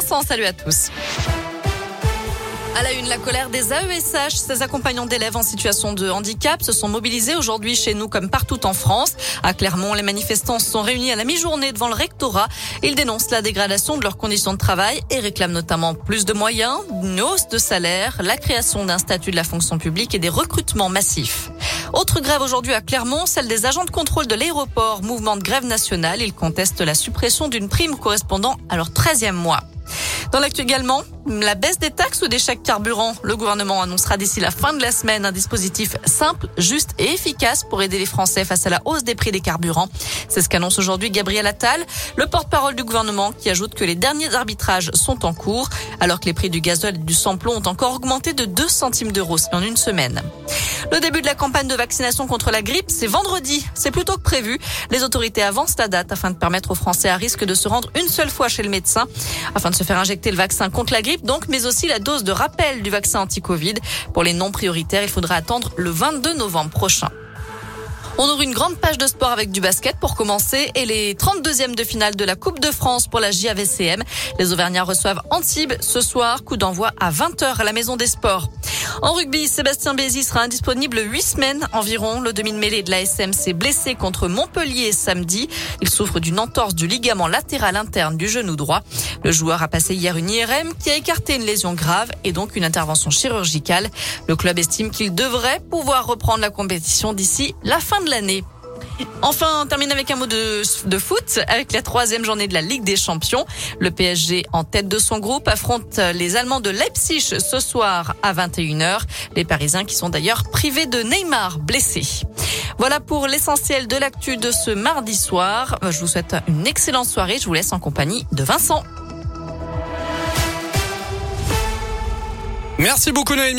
Vincent, salut à tous. À la une, la colère des AESH. Ces accompagnants d'élèves en situation de handicap se sont mobilisés aujourd'hui chez nous comme partout en France. À Clermont, les manifestants se sont réunis à la mi-journée devant le rectorat. Ils dénoncent la dégradation de leurs conditions de travail et réclament notamment plus de moyens, une hausse de salaire, la création d'un statut de la fonction publique et des recrutements massifs. Autre grève aujourd'hui à Clermont, celle des agents de contrôle de l'aéroport. Mouvement de grève nationale. Ils contestent la suppression d'une prime correspondant à leur 13e mois. Dans l'actu également, la baisse des taxes ou des chèques carburant. Le gouvernement annoncera d'ici la fin de la semaine un dispositif simple, juste et efficace pour aider les Français face à la hausse des prix des carburants. C'est ce qu'annonce aujourd'hui Gabriel Attal, le porte-parole du gouvernement, qui ajoute que les derniers arbitrages sont en cours, alors que les prix du gazole et du samplon ont encore augmenté de 2 centimes d'euros en une semaine. Le début de la campagne de vaccination contre la grippe, c'est vendredi. C'est plutôt que prévu. Les autorités avancent la date afin de permettre aux Français à risque de se rendre une seule fois chez le médecin afin de se faire injecter le vaccin contre la grippe, donc, mais aussi la dose de rappel du vaccin anti-Covid. Pour les non prioritaires, il faudra attendre le 22 novembre prochain. On ouvre une grande page de sport avec du basket pour commencer et les 32e de finale de la Coupe de France pour la JAVCM. Les Auvergnats reçoivent Antibes ce soir, coup d'envoi à 20h à la Maison des Sports. En rugby, Sébastien Bézi sera indisponible huit semaines environ. Le demi-mêlée de la SM s'est blessé contre Montpellier samedi. Il souffre d'une entorse du ligament latéral interne du genou droit. Le joueur a passé hier une IRM qui a écarté une lésion grave et donc une intervention chirurgicale. Le club estime qu'il devrait pouvoir reprendre la compétition d'ici la fin de l'année. Enfin, on termine avec un mot de, foot, avec la troisième journée de la Ligue des Champions. Le PSG, en tête de son groupe, affronte les Allemands de Leipzig ce soir à 21h. Les Parisiens qui sont d'ailleurs privés de Neymar, blessé. Voilà pour l'essentiel de l'actu de ce mardi soir. Je vous souhaite une excellente soirée. Je vous laisse en compagnie de Vincent. Merci beaucoup Noémie.